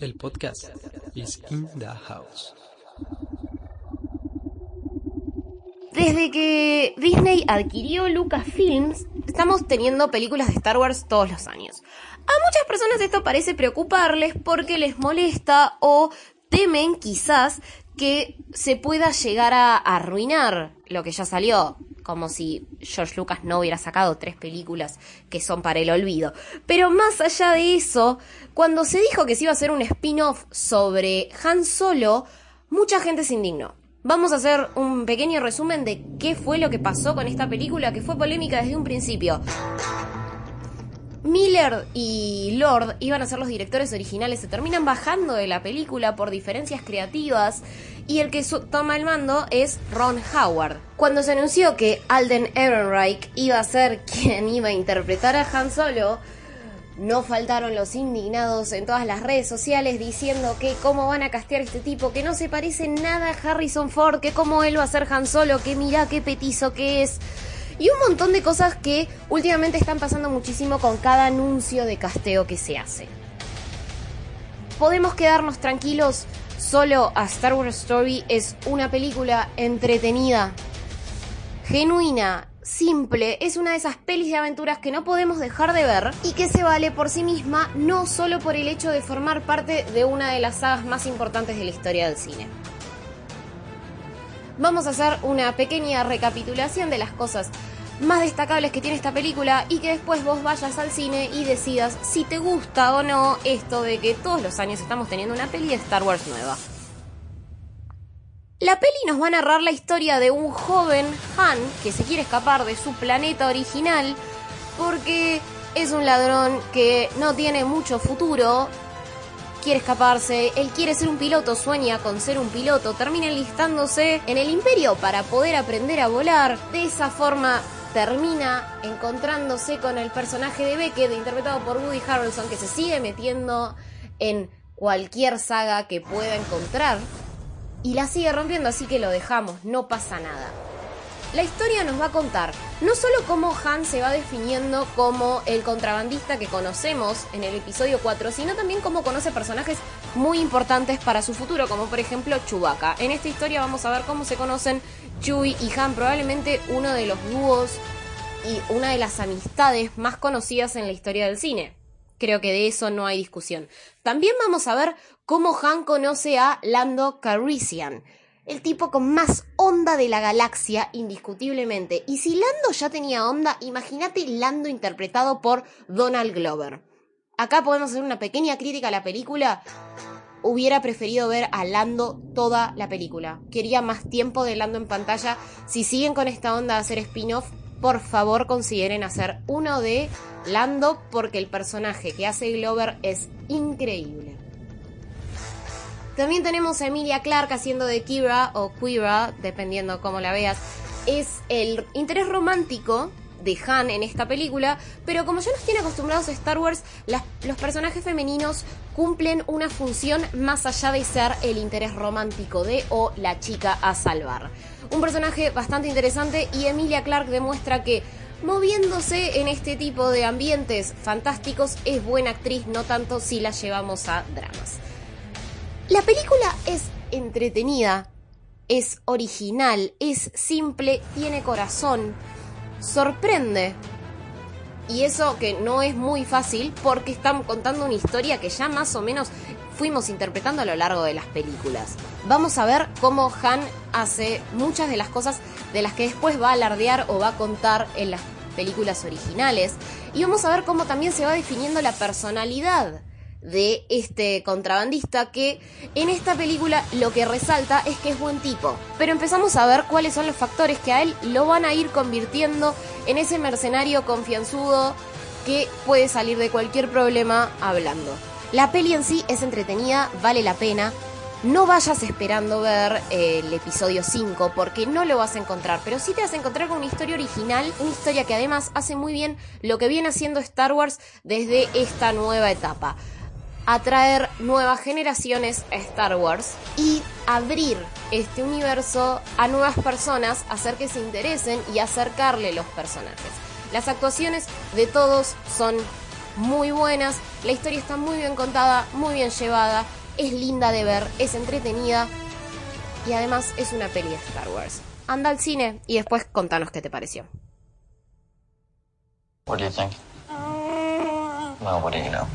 El podcast is in the house. Desde que Disney adquirió Lucasfilms, estamos teniendo películas de Star Wars todos los años. A muchas personas esto parece preocuparles porque les molesta o temen quizás que se pueda llegar a arruinar lo que ya salió, como si George Lucas no hubiera sacado tres películas que son para el olvido. Pero más allá de eso, cuando se dijo que se iba a hacer un spin-off sobre Han Solo, mucha gente se indignó. Vamos a hacer un pequeño resumen de qué fue lo que pasó con esta película que fue polémica desde un principio. Miller y Lord iban a ser los directores originales, se terminan bajando de la película por diferencias creativas y el que toma el mando es Ron Howard. Cuando se anunció que Alden Ehrenreich iba a ser quien iba a interpretar a Han Solo, no faltaron los indignados en todas las redes sociales diciendo que cómo van a castear a este tipo, que no se parece nada a Harrison Ford, que cómo él va a ser Han Solo, que mira qué petizo que es. Y un montón de cosas que últimamente están pasando muchísimo con cada anuncio de casteo que se hace. Podemos quedarnos tranquilos, solo a Star Wars Story es una película entretenida, genuina, simple, es una de esas pelis de aventuras que no podemos dejar de ver y que se vale por sí misma no solo por el hecho de formar parte de una de las sagas más importantes de la historia del cine. Vamos a hacer una pequeña recapitulación de las cosas más destacables que tiene esta película y que después vos vayas al cine y decidas si te gusta o no esto de que todos los años estamos teniendo una peli de Star Wars nueva. La peli nos va a narrar la historia de un joven Han que se quiere escapar de su planeta original porque es un ladrón que no tiene mucho futuro quiere escaparse, él quiere ser un piloto, sueña con ser un piloto, termina enlistándose en el imperio para poder aprender a volar. De esa forma termina encontrándose con el personaje de Beckett, interpretado por Woody Harrelson, que se sigue metiendo en cualquier saga que pueda encontrar. Y la sigue rompiendo, así que lo dejamos, no pasa nada. La historia nos va a contar no solo cómo Han se va definiendo como el contrabandista que conocemos en el episodio 4, sino también cómo conoce personajes muy importantes para su futuro, como por ejemplo Chewbacca. En esta historia vamos a ver cómo se conocen Chewie y Han, probablemente uno de los dúos y una de las amistades más conocidas en la historia del cine. Creo que de eso no hay discusión. También vamos a ver cómo Han conoce a Lando Calrissian el tipo con más onda de la galaxia, indiscutiblemente. Y si Lando ya tenía onda, imagínate Lando interpretado por Donald Glover. Acá podemos hacer una pequeña crítica a la película. Hubiera preferido ver a Lando toda la película. Quería más tiempo de Lando en pantalla. Si siguen con esta onda de hacer spin-off, por favor consideren hacer uno de Lando porque el personaje que hace Glover es increíble. También tenemos a Emilia Clark haciendo de Kira o Quira, dependiendo cómo la veas. Es el interés romántico de Han en esta película, pero como ya nos tiene acostumbrados a Star Wars, los personajes femeninos cumplen una función más allá de ser el interés romántico de o la chica a salvar. Un personaje bastante interesante y Emilia Clark demuestra que moviéndose en este tipo de ambientes fantásticos es buena actriz, no tanto si la llevamos a dramas. La película es entretenida, es original, es simple, tiene corazón, sorprende. Y eso que no es muy fácil porque están contando una historia que ya más o menos fuimos interpretando a lo largo de las películas. Vamos a ver cómo Han hace muchas de las cosas de las que después va a alardear o va a contar en las películas originales. Y vamos a ver cómo también se va definiendo la personalidad de este contrabandista que en esta película lo que resalta es que es buen tipo. Pero empezamos a ver cuáles son los factores que a él lo van a ir convirtiendo en ese mercenario confianzudo que puede salir de cualquier problema hablando. La peli en sí es entretenida, vale la pena. No vayas esperando ver eh, el episodio 5 porque no lo vas a encontrar, pero sí te vas a encontrar con una historia original, una historia que además hace muy bien lo que viene haciendo Star Wars desde esta nueva etapa atraer nuevas generaciones a Star Wars y abrir este universo a nuevas personas, hacer que se interesen y acercarle los personajes. Las actuaciones de todos son muy buenas. La historia está muy bien contada, muy bien llevada, es linda de ver, es entretenida y además es una peli de Star Wars. Anda al cine y después contanos qué te pareció. What do you think? Well, what do you know?